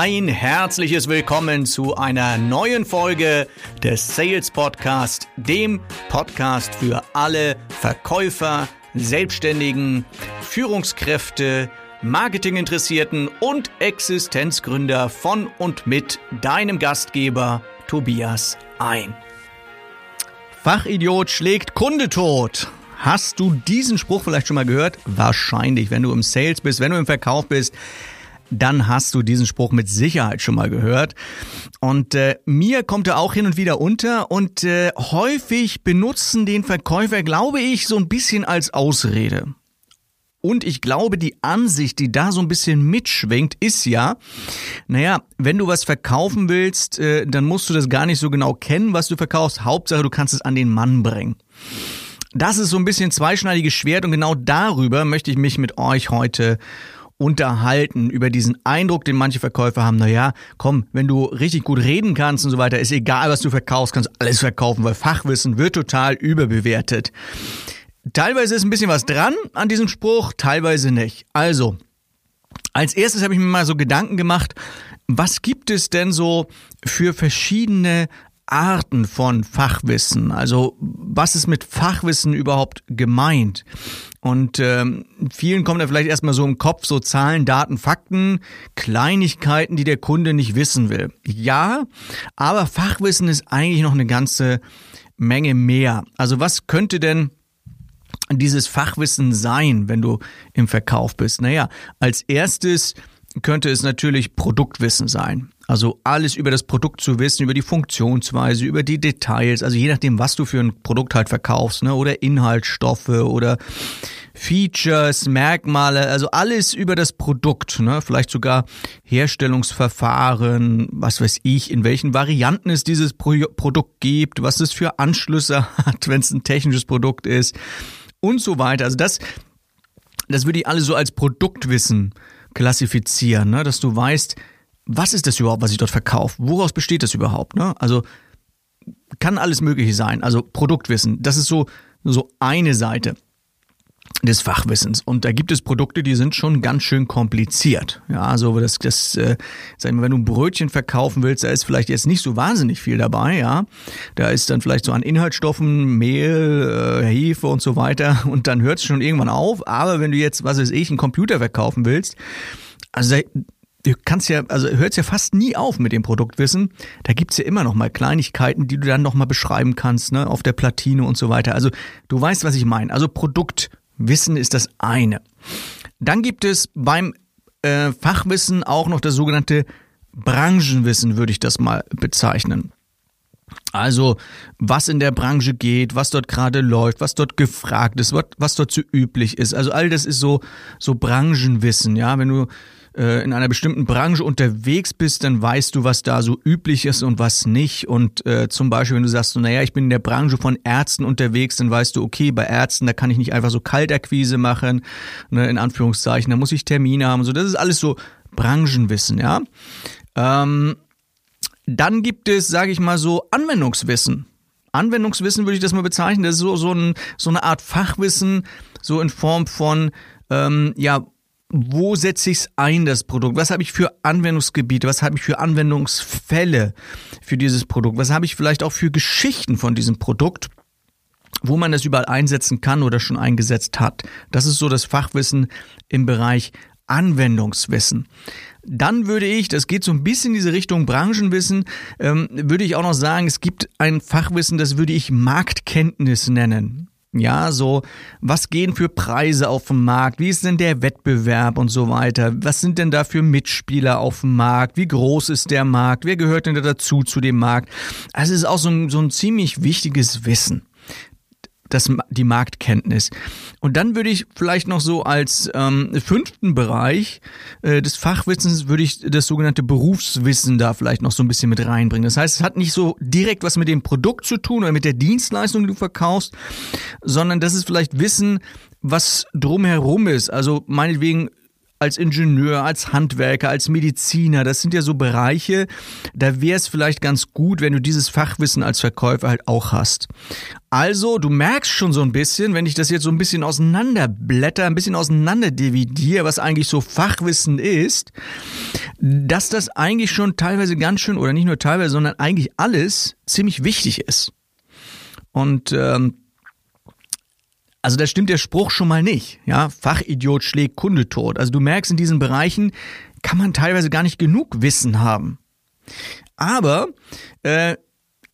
Ein herzliches Willkommen zu einer neuen Folge des Sales Podcast, dem Podcast für alle Verkäufer, Selbstständigen, Führungskräfte, Marketinginteressierten und Existenzgründer von und mit deinem Gastgeber Tobias ein. Fachidiot schlägt Kunde tot. Hast du diesen Spruch vielleicht schon mal gehört? Wahrscheinlich, wenn du im Sales bist, wenn du im Verkauf bist dann hast du diesen Spruch mit Sicherheit schon mal gehört. Und äh, mir kommt er auch hin und wieder unter und äh, häufig benutzen den Verkäufer, glaube ich, so ein bisschen als Ausrede. Und ich glaube, die Ansicht, die da so ein bisschen mitschwingt, ist ja, naja, wenn du was verkaufen willst, äh, dann musst du das gar nicht so genau kennen, was du verkaufst. Hauptsache, du kannst es an den Mann bringen. Das ist so ein bisschen zweischneidiges Schwert und genau darüber möchte ich mich mit euch heute unterhalten über diesen Eindruck, den manche Verkäufer haben, naja, komm, wenn du richtig gut reden kannst und so weiter, ist egal, was du verkaufst, kannst alles verkaufen, weil Fachwissen wird total überbewertet. Teilweise ist ein bisschen was dran an diesem Spruch, teilweise nicht. Also, als erstes habe ich mir mal so Gedanken gemacht, was gibt es denn so für verschiedene Arten von Fachwissen? Also was ist mit Fachwissen überhaupt gemeint? Und ähm, vielen kommen da vielleicht erstmal so im Kopf so Zahlen, Daten, Fakten, Kleinigkeiten, die der Kunde nicht wissen will. Ja, aber Fachwissen ist eigentlich noch eine ganze Menge mehr. Also was könnte denn dieses Fachwissen sein, wenn du im Verkauf bist? Naja, als erstes könnte es natürlich Produktwissen sein. Also alles über das Produkt zu wissen, über die Funktionsweise, über die Details, also je nachdem, was du für ein Produkt halt verkaufst, ne, oder Inhaltsstoffe oder Features, Merkmale, also alles über das Produkt, ne, vielleicht sogar Herstellungsverfahren, was weiß ich, in welchen Varianten es dieses Pro Produkt gibt, was es für Anschlüsse hat, wenn es ein technisches Produkt ist und so weiter. Also das, das würde ich alle so als Produktwissen klassifizieren, ne, dass du weißt, was ist das überhaupt, was ich dort verkaufe? Woraus besteht das überhaupt? Ne? Also kann alles Mögliche sein. Also Produktwissen, das ist so, so eine Seite des Fachwissens. Und da gibt es Produkte, die sind schon ganz schön kompliziert. Ja, also das, das, äh, sag ich mal, wenn du ein Brötchen verkaufen willst, da ist vielleicht jetzt nicht so wahnsinnig viel dabei, ja. Da ist dann vielleicht so an Inhaltsstoffen, Mehl, äh, Hefe und so weiter und dann hört es schon irgendwann auf. Aber wenn du jetzt, was weiß ich, einen Computer verkaufen willst, also du kannst ja, also hört ja fast nie auf mit dem Produktwissen. Da gibt's ja immer noch mal Kleinigkeiten, die du dann noch mal beschreiben kannst, ne, auf der Platine und so weiter. Also du weißt, was ich meine. Also Produktwissen ist das eine. Dann gibt es beim äh, Fachwissen auch noch das sogenannte Branchenwissen, würde ich das mal bezeichnen. Also, was in der Branche geht, was dort gerade läuft, was dort gefragt ist, was, was dort so üblich ist. Also all das ist so, so Branchenwissen, ja. Wenn du äh, in einer bestimmten Branche unterwegs bist, dann weißt du, was da so üblich ist und was nicht. Und äh, zum Beispiel, wenn du sagst, so, naja, ich bin in der Branche von Ärzten unterwegs, dann weißt du, okay, bei Ärzten, da kann ich nicht einfach so Kaltakquise machen, ne, in Anführungszeichen, da muss ich Termine haben. So, das ist alles so Branchenwissen, ja. Ähm, dann gibt es, sage ich mal so, Anwendungswissen. Anwendungswissen würde ich das mal bezeichnen. Das ist so, so, ein, so eine Art Fachwissen, so in Form von, ähm, ja, wo setze ich es ein, das Produkt? Was habe ich für Anwendungsgebiete? Was habe ich für Anwendungsfälle für dieses Produkt? Was habe ich vielleicht auch für Geschichten von diesem Produkt? wo man das überall einsetzen kann oder schon eingesetzt hat. Das ist so das Fachwissen im Bereich Anwendungswissen. Dann würde ich, das geht so ein bisschen in diese Richtung Branchenwissen, ähm, würde ich auch noch sagen, es gibt ein Fachwissen, das würde ich Marktkenntnis nennen. Ja, so, was gehen für Preise auf dem Markt? Wie ist denn der Wettbewerb und so weiter? Was sind denn da für Mitspieler auf dem Markt? Wie groß ist der Markt? Wer gehört denn da dazu zu dem Markt? Also es ist auch so ein, so ein ziemlich wichtiges Wissen das, die Marktkenntnis. Und dann würde ich vielleicht noch so als ähm, fünften Bereich äh, des Fachwissens würde ich das sogenannte Berufswissen da vielleicht noch so ein bisschen mit reinbringen. Das heißt, es hat nicht so direkt was mit dem Produkt zu tun oder mit der Dienstleistung, die du verkaufst, sondern das ist vielleicht Wissen, was drumherum ist. Also meinetwegen als Ingenieur, als Handwerker, als Mediziner. Das sind ja so Bereiche, da wäre es vielleicht ganz gut, wenn du dieses Fachwissen als Verkäufer halt auch hast. Also, du merkst schon so ein bisschen, wenn ich das jetzt so ein bisschen auseinanderblätter, ein bisschen auseinander dividiere, was eigentlich so Fachwissen ist, dass das eigentlich schon teilweise ganz schön, oder nicht nur teilweise, sondern eigentlich alles ziemlich wichtig ist. Und ähm, also da stimmt der Spruch schon mal nicht. Ja, Fachidiot schlägt Kunde tot. Also du merkst, in diesen Bereichen kann man teilweise gar nicht genug Wissen haben. Aber äh,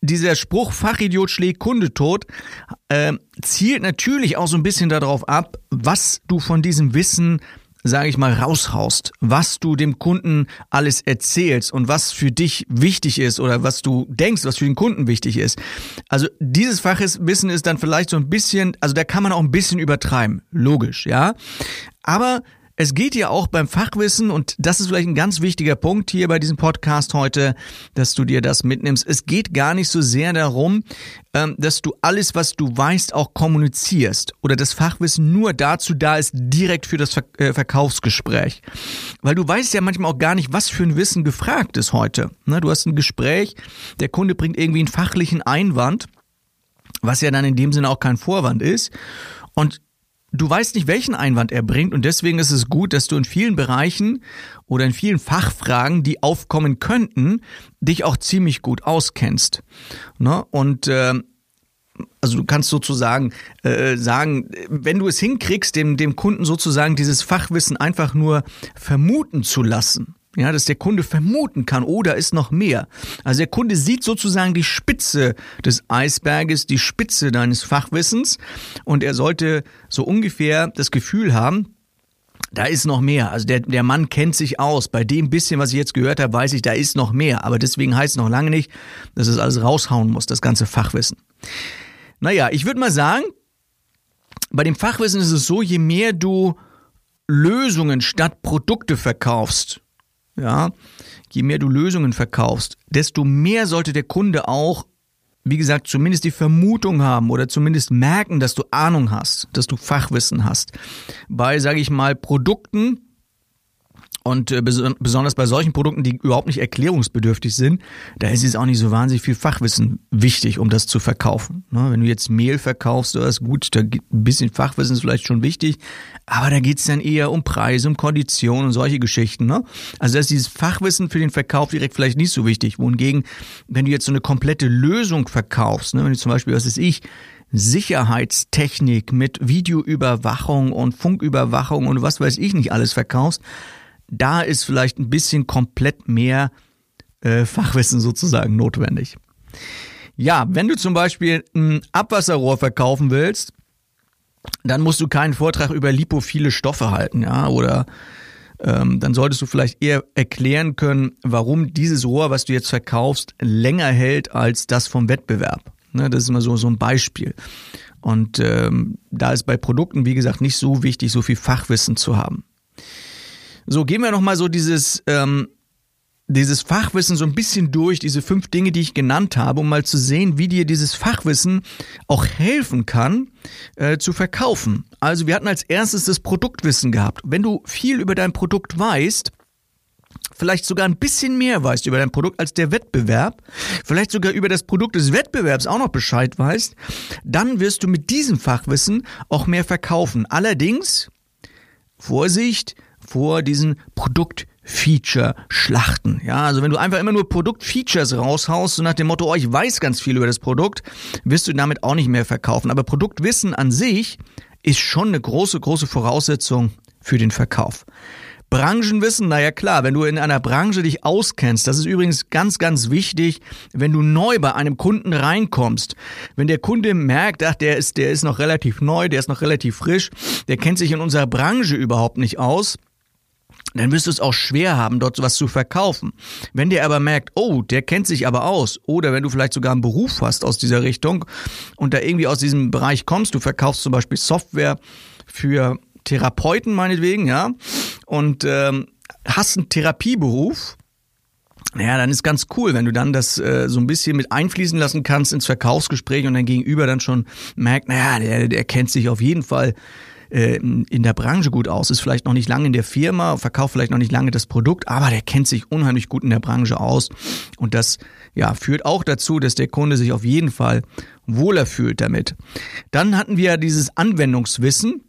dieser Spruch Fachidiot schlägt Kunde tot äh, zielt natürlich auch so ein bisschen darauf ab, was du von diesem Wissen sage ich mal, raushaust, was du dem Kunden alles erzählst und was für dich wichtig ist oder was du denkst, was für den Kunden wichtig ist. Also dieses Fachwissen ist dann vielleicht so ein bisschen, also da kann man auch ein bisschen übertreiben, logisch, ja. Aber es geht ja auch beim Fachwissen, und das ist vielleicht ein ganz wichtiger Punkt hier bei diesem Podcast heute, dass du dir das mitnimmst. Es geht gar nicht so sehr darum, ähm, dass du alles, was du weißt, auch kommunizierst oder das Fachwissen nur dazu da ist, direkt für das äh, Verkaufsgespräch. Weil du weißt ja manchmal auch gar nicht, was für ein Wissen gefragt ist heute. Ne, du hast ein Gespräch, der Kunde bringt irgendwie einen fachlichen Einwand, was ja dann in dem Sinne auch kein Vorwand ist. Und du weißt nicht, welchen Einwand er bringt und deswegen ist es gut, dass du in vielen Bereichen oder in vielen Fachfragen, die aufkommen könnten, dich auch ziemlich gut auskennst. Ne? Und äh, also du kannst sozusagen äh, sagen, wenn du es hinkriegst, dem, dem Kunden sozusagen dieses Fachwissen einfach nur vermuten zu lassen, ja, dass der Kunde vermuten kann, oh, da ist noch mehr. Also der Kunde sieht sozusagen die Spitze des Eisberges, die Spitze deines Fachwissens und er sollte so ungefähr das Gefühl haben, da ist noch mehr. Also der, der Mann kennt sich aus. Bei dem bisschen, was ich jetzt gehört habe, weiß ich, da ist noch mehr. Aber deswegen heißt es noch lange nicht, dass es alles raushauen muss, das ganze Fachwissen. Naja, ich würde mal sagen, bei dem Fachwissen ist es so, je mehr du Lösungen statt Produkte verkaufst, ja, je mehr du Lösungen verkaufst, desto mehr sollte der Kunde auch, wie gesagt, zumindest die Vermutung haben oder zumindest merken, dass du Ahnung hast, dass du Fachwissen hast. Bei, sage ich mal, Produkten, und äh, besonders bei solchen Produkten, die überhaupt nicht erklärungsbedürftig sind, da ist jetzt auch nicht so wahnsinnig viel Fachwissen wichtig, um das zu verkaufen. Ne? Wenn du jetzt Mehl verkaufst, das ist gut, da ein bisschen Fachwissen ist vielleicht schon wichtig, aber da geht's dann eher um Preise, um Konditionen und solche Geschichten. Ne? Also da ist dieses Fachwissen für den Verkauf direkt vielleicht nicht so wichtig. Wohingegen, wenn du jetzt so eine komplette Lösung verkaufst, ne? wenn du zum Beispiel, was ist ich, Sicherheitstechnik mit Videoüberwachung und Funküberwachung und was weiß ich nicht alles verkaufst, da ist vielleicht ein bisschen komplett mehr äh, Fachwissen sozusagen notwendig. Ja, wenn du zum Beispiel ein Abwasserrohr verkaufen willst, dann musst du keinen Vortrag über lipophile Stoffe halten, ja, oder ähm, dann solltest du vielleicht eher erklären können, warum dieses Rohr, was du jetzt verkaufst, länger hält als das vom Wettbewerb. Ne, das ist immer so, so ein Beispiel. Und ähm, da ist bei Produkten, wie gesagt, nicht so wichtig, so viel Fachwissen zu haben. So, gehen wir nochmal so dieses, ähm, dieses Fachwissen so ein bisschen durch, diese fünf Dinge, die ich genannt habe, um mal zu sehen, wie dir dieses Fachwissen auch helfen kann, äh, zu verkaufen. Also wir hatten als erstes das Produktwissen gehabt. Wenn du viel über dein Produkt weißt, vielleicht sogar ein bisschen mehr weißt über dein Produkt als der Wettbewerb, vielleicht sogar über das Produkt des Wettbewerbs auch noch Bescheid weißt, dann wirst du mit diesem Fachwissen auch mehr verkaufen. Allerdings, Vorsicht, vor diesen Produkt-Feature-Schlachten. Ja, also wenn du einfach immer nur Produkt-Features raushaust, so nach dem Motto, oh, ich weiß ganz viel über das Produkt, wirst du damit auch nicht mehr verkaufen. Aber Produktwissen an sich ist schon eine große, große Voraussetzung für den Verkauf. Branchenwissen, naja klar, wenn du in einer Branche dich auskennst, das ist übrigens ganz, ganz wichtig, wenn du neu bei einem Kunden reinkommst. Wenn der Kunde merkt, ach, der ist, der ist noch relativ neu, der ist noch relativ frisch, der kennt sich in unserer Branche überhaupt nicht aus, dann wirst du es auch schwer haben, dort was zu verkaufen. Wenn der aber merkt, oh, der kennt sich aber aus, oder wenn du vielleicht sogar einen Beruf hast aus dieser Richtung und da irgendwie aus diesem Bereich kommst, du verkaufst zum Beispiel Software für Therapeuten meinetwegen, ja, und ähm, hast einen Therapieberuf, ja, dann ist ganz cool, wenn du dann das äh, so ein bisschen mit einfließen lassen kannst ins Verkaufsgespräch und dein Gegenüber dann schon merkt, naja, der, der kennt sich auf jeden Fall äh, in der Branche gut aus, ist vielleicht noch nicht lange in der Firma, verkauft vielleicht noch nicht lange das Produkt, aber der kennt sich unheimlich gut in der Branche aus und das ja, führt auch dazu, dass der Kunde sich auf jeden Fall wohler fühlt damit. Dann hatten wir dieses Anwendungswissen.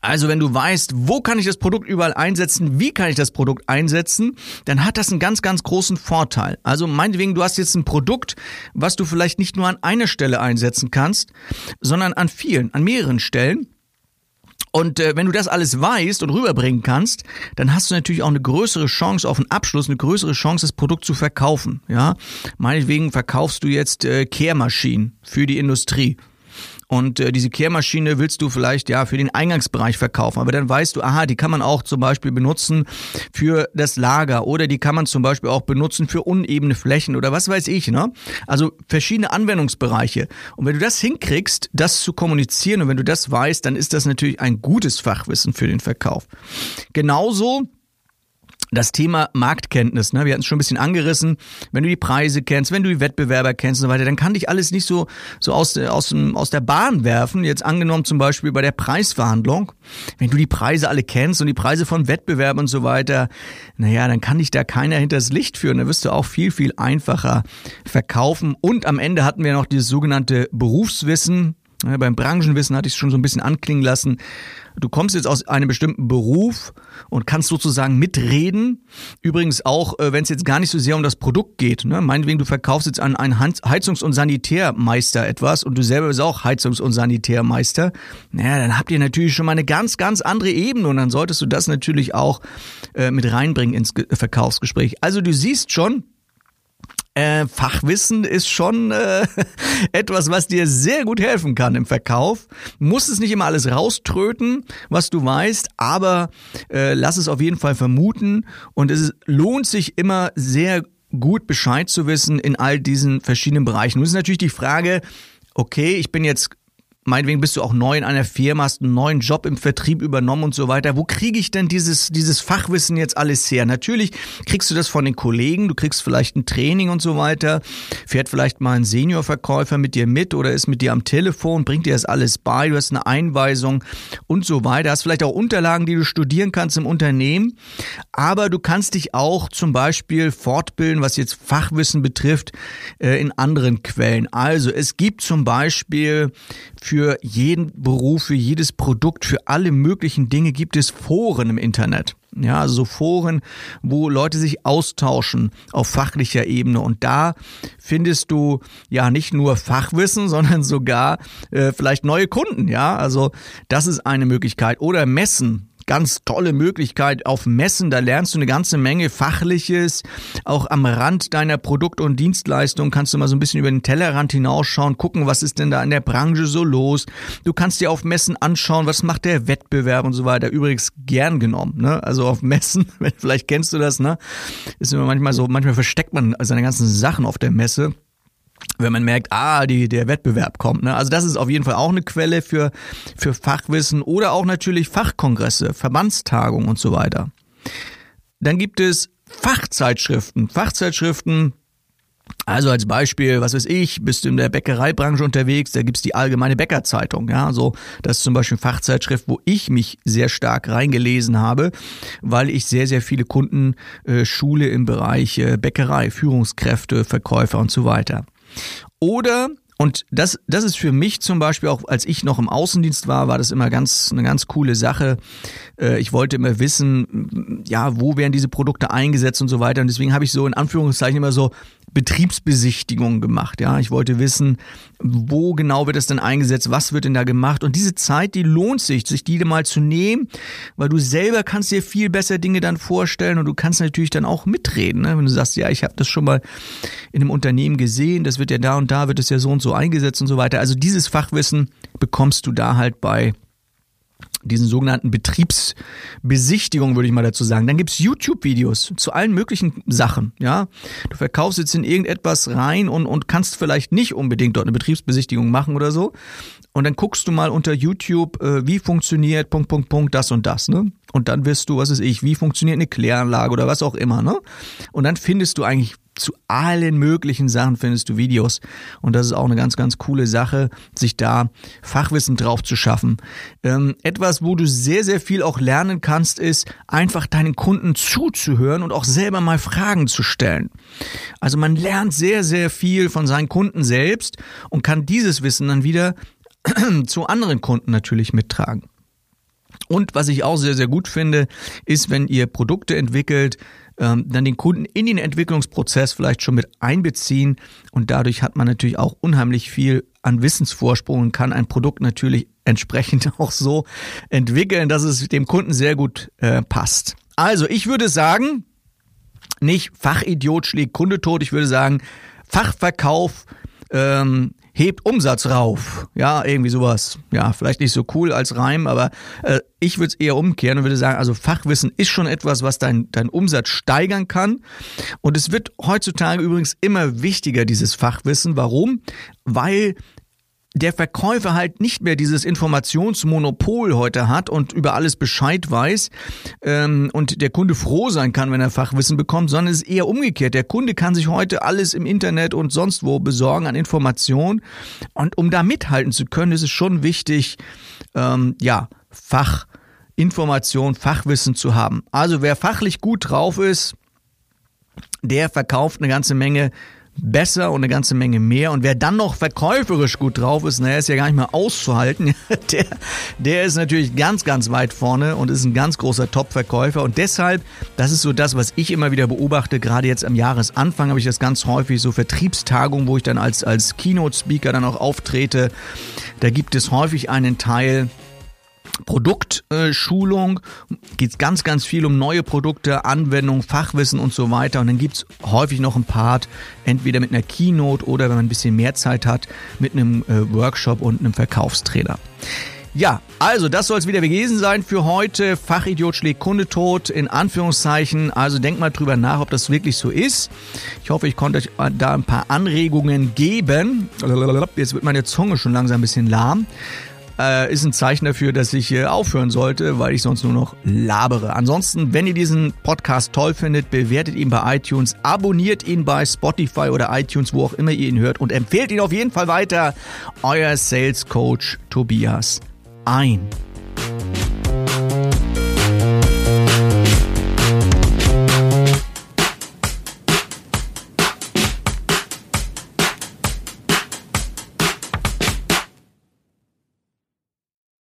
Also wenn du weißt, wo kann ich das Produkt überall einsetzen, wie kann ich das Produkt einsetzen, dann hat das einen ganz, ganz großen Vorteil. Also meinetwegen, du hast jetzt ein Produkt, was du vielleicht nicht nur an einer Stelle einsetzen kannst, sondern an vielen, an mehreren Stellen. Und äh, wenn du das alles weißt und rüberbringen kannst, dann hast du natürlich auch eine größere Chance auf einen Abschluss, eine größere Chance, das Produkt zu verkaufen. Ja, meinetwegen verkaufst du jetzt äh, Kehrmaschinen für die Industrie. Und äh, diese Kehrmaschine willst du vielleicht ja für den Eingangsbereich verkaufen, aber dann weißt du, aha, die kann man auch zum Beispiel benutzen für das Lager oder die kann man zum Beispiel auch benutzen für unebene Flächen oder was weiß ich, ne? Also verschiedene Anwendungsbereiche. Und wenn du das hinkriegst, das zu kommunizieren und wenn du das weißt, dann ist das natürlich ein gutes Fachwissen für den Verkauf. Genauso das Thema Marktkenntnis, ne? wir hatten es schon ein bisschen angerissen. Wenn du die Preise kennst, wenn du die Wettbewerber kennst und so weiter, dann kann dich alles nicht so, so aus, aus, aus der Bahn werfen. Jetzt angenommen zum Beispiel bei der Preisverhandlung. Wenn du die Preise alle kennst und die Preise von Wettbewerben und so weiter, naja, dann kann dich da keiner hinters Licht führen. Da wirst du auch viel, viel einfacher verkaufen. Und am Ende hatten wir noch dieses sogenannte Berufswissen. Beim Branchenwissen hatte ich es schon so ein bisschen anklingen lassen. Du kommst jetzt aus einem bestimmten Beruf und kannst sozusagen mitreden. Übrigens auch, äh, wenn es jetzt gar nicht so sehr um das Produkt geht. Ne? Meinetwegen, du verkaufst jetzt an einen Heizungs- und Sanitärmeister etwas und du selber bist auch Heizungs- und Sanitärmeister. Naja, dann habt ihr natürlich schon mal eine ganz, ganz andere Ebene und dann solltest du das natürlich auch äh, mit reinbringen ins Verkaufsgespräch. Also du siehst schon, äh, Fachwissen ist schon äh, etwas, was dir sehr gut helfen kann im Verkauf. Muss es nicht immer alles rauströten, was du weißt, aber äh, lass es auf jeden Fall vermuten und es lohnt sich immer sehr gut Bescheid zu wissen in all diesen verschiedenen Bereichen. Nun ist natürlich die Frage, okay, ich bin jetzt meinetwegen bist du auch neu in einer Firma, hast einen neuen Job im Vertrieb übernommen und so weiter. Wo kriege ich denn dieses, dieses Fachwissen jetzt alles her? Natürlich kriegst du das von den Kollegen, du kriegst vielleicht ein Training und so weiter, fährt vielleicht mal ein Seniorverkäufer mit dir mit oder ist mit dir am Telefon, bringt dir das alles bei, du hast eine Einweisung und so weiter, hast vielleicht auch Unterlagen, die du studieren kannst im Unternehmen, aber du kannst dich auch zum Beispiel fortbilden, was jetzt Fachwissen betrifft, äh, in anderen Quellen. Also es gibt zum Beispiel für für jeden Beruf, für jedes Produkt, für alle möglichen Dinge gibt es Foren im Internet. Ja, also so Foren, wo Leute sich austauschen auf fachlicher Ebene. Und da findest du ja nicht nur Fachwissen, sondern sogar äh, vielleicht neue Kunden. Ja, also das ist eine Möglichkeit. Oder Messen ganz tolle Möglichkeit auf Messen. Da lernst du eine ganze Menge Fachliches. Auch am Rand deiner Produkt- und Dienstleistung kannst du mal so ein bisschen über den Tellerrand hinausschauen, gucken, was ist denn da in der Branche so los. Du kannst dir auf Messen anschauen, was macht der Wettbewerb und so weiter. Übrigens gern genommen, ne? Also auf Messen, vielleicht kennst du das, ne? Ist immer manchmal so, manchmal versteckt man seine ganzen Sachen auf der Messe wenn man merkt, ah, die, der Wettbewerb kommt. Ne? Also das ist auf jeden Fall auch eine Quelle für, für Fachwissen oder auch natürlich Fachkongresse, Verbandstagungen und so weiter. Dann gibt es Fachzeitschriften. Fachzeitschriften, also als Beispiel, was weiß ich, bist du in der Bäckereibranche unterwegs, da gibt's die allgemeine Bäckerzeitung. Ja, so das ist zum Beispiel eine Fachzeitschrift, wo ich mich sehr stark reingelesen habe, weil ich sehr, sehr viele Kunden äh, schule im Bereich äh, Bäckerei, Führungskräfte, Verkäufer und so weiter. Oder und das, das ist für mich zum Beispiel auch, als ich noch im Außendienst war, war das immer ganz eine ganz coole Sache. Äh, ich wollte immer wissen, ja, wo werden diese Produkte eingesetzt und so weiter. Und deswegen habe ich so in Anführungszeichen immer so Betriebsbesichtigungen gemacht. Ja, ich wollte wissen, wo genau wird es denn eingesetzt, was wird denn da gemacht. Und diese Zeit, die lohnt sich, sich die mal zu nehmen, weil du selber kannst dir viel besser Dinge dann vorstellen und du kannst natürlich dann auch mitreden. Ne? Wenn du sagst, ja, ich habe das schon mal in einem Unternehmen gesehen, das wird ja da und da wird es ja so und so eingesetzt und so weiter. Also dieses Fachwissen bekommst du da halt bei diesen sogenannten Betriebsbesichtigungen, würde ich mal dazu sagen. Dann gibt's YouTube-Videos zu allen möglichen Sachen. Ja, Du verkaufst jetzt in irgendetwas rein und, und kannst vielleicht nicht unbedingt dort eine Betriebsbesichtigung machen oder so. Und dann guckst du mal unter YouTube, äh, wie funktioniert Punkt, Punkt, Punkt, das und das, ne? Und dann wirst du, was ist ich, wie funktioniert eine Kläranlage oder was auch immer, ne? Und dann findest du eigentlich zu allen möglichen Sachen findest du Videos. Und das ist auch eine ganz, ganz coole Sache, sich da Fachwissen drauf zu schaffen. Ähm, etwas, wo du sehr, sehr viel auch lernen kannst, ist einfach deinen Kunden zuzuhören und auch selber mal Fragen zu stellen. Also man lernt sehr, sehr viel von seinen Kunden selbst und kann dieses Wissen dann wieder zu anderen Kunden natürlich mittragen. Und was ich auch sehr, sehr gut finde, ist, wenn ihr Produkte entwickelt, ähm, dann den Kunden in den Entwicklungsprozess vielleicht schon mit einbeziehen und dadurch hat man natürlich auch unheimlich viel an Wissensvorsprung und kann ein Produkt natürlich entsprechend auch so entwickeln, dass es dem Kunden sehr gut äh, passt. Also ich würde sagen, nicht Fachidiot schlägt Kunde tot, ich würde sagen, Fachverkauf ähm, hebt Umsatz rauf. Ja, irgendwie sowas. Ja, vielleicht nicht so cool als Reim, aber äh, ich würde es eher umkehren und würde sagen, also Fachwissen ist schon etwas, was dein, dein Umsatz steigern kann. Und es wird heutzutage übrigens immer wichtiger, dieses Fachwissen. Warum? Weil der Verkäufer halt nicht mehr dieses Informationsmonopol heute hat und über alles Bescheid weiß ähm, und der Kunde froh sein kann, wenn er Fachwissen bekommt, sondern es ist eher umgekehrt. Der Kunde kann sich heute alles im Internet und sonst wo besorgen an Informationen und um da mithalten zu können, ist es schon wichtig, ähm, ja, Fachinformation, Fachwissen zu haben. Also wer fachlich gut drauf ist, der verkauft eine ganze Menge besser und eine ganze Menge mehr. Und wer dann noch verkäuferisch gut drauf ist, naja, ist ja gar nicht mehr auszuhalten. Der, der ist natürlich ganz, ganz weit vorne und ist ein ganz großer Top-Verkäufer. Und deshalb, das ist so das, was ich immer wieder beobachte. Gerade jetzt am Jahresanfang habe ich das ganz häufig, so Vertriebstagungen, wo ich dann als, als Keynote-Speaker dann auch auftrete. Da gibt es häufig einen Teil, Produktschulung, geht es ganz, ganz viel um neue Produkte, Anwendung, Fachwissen und so weiter. Und dann gibt's häufig noch ein Part, entweder mit einer Keynote oder wenn man ein bisschen mehr Zeit hat, mit einem äh, Workshop und einem Verkaufstrainer. Ja, also das soll es wieder gewesen sein für heute. Fachidiot schlägt Kunde tot, in Anführungszeichen. Also denkt mal drüber nach, ob das wirklich so ist. Ich hoffe, ich konnte euch da ein paar Anregungen geben. Jetzt wird meine Zunge schon langsam ein bisschen lahm äh, ist ein Zeichen dafür, dass ich äh, aufhören sollte, weil ich sonst nur noch labere. Ansonsten, wenn ihr diesen Podcast toll findet, bewertet ihn bei iTunes, abonniert ihn bei Spotify oder iTunes, wo auch immer ihr ihn hört und empfehlt ihn auf jeden Fall weiter. Euer Sales Coach Tobias ein.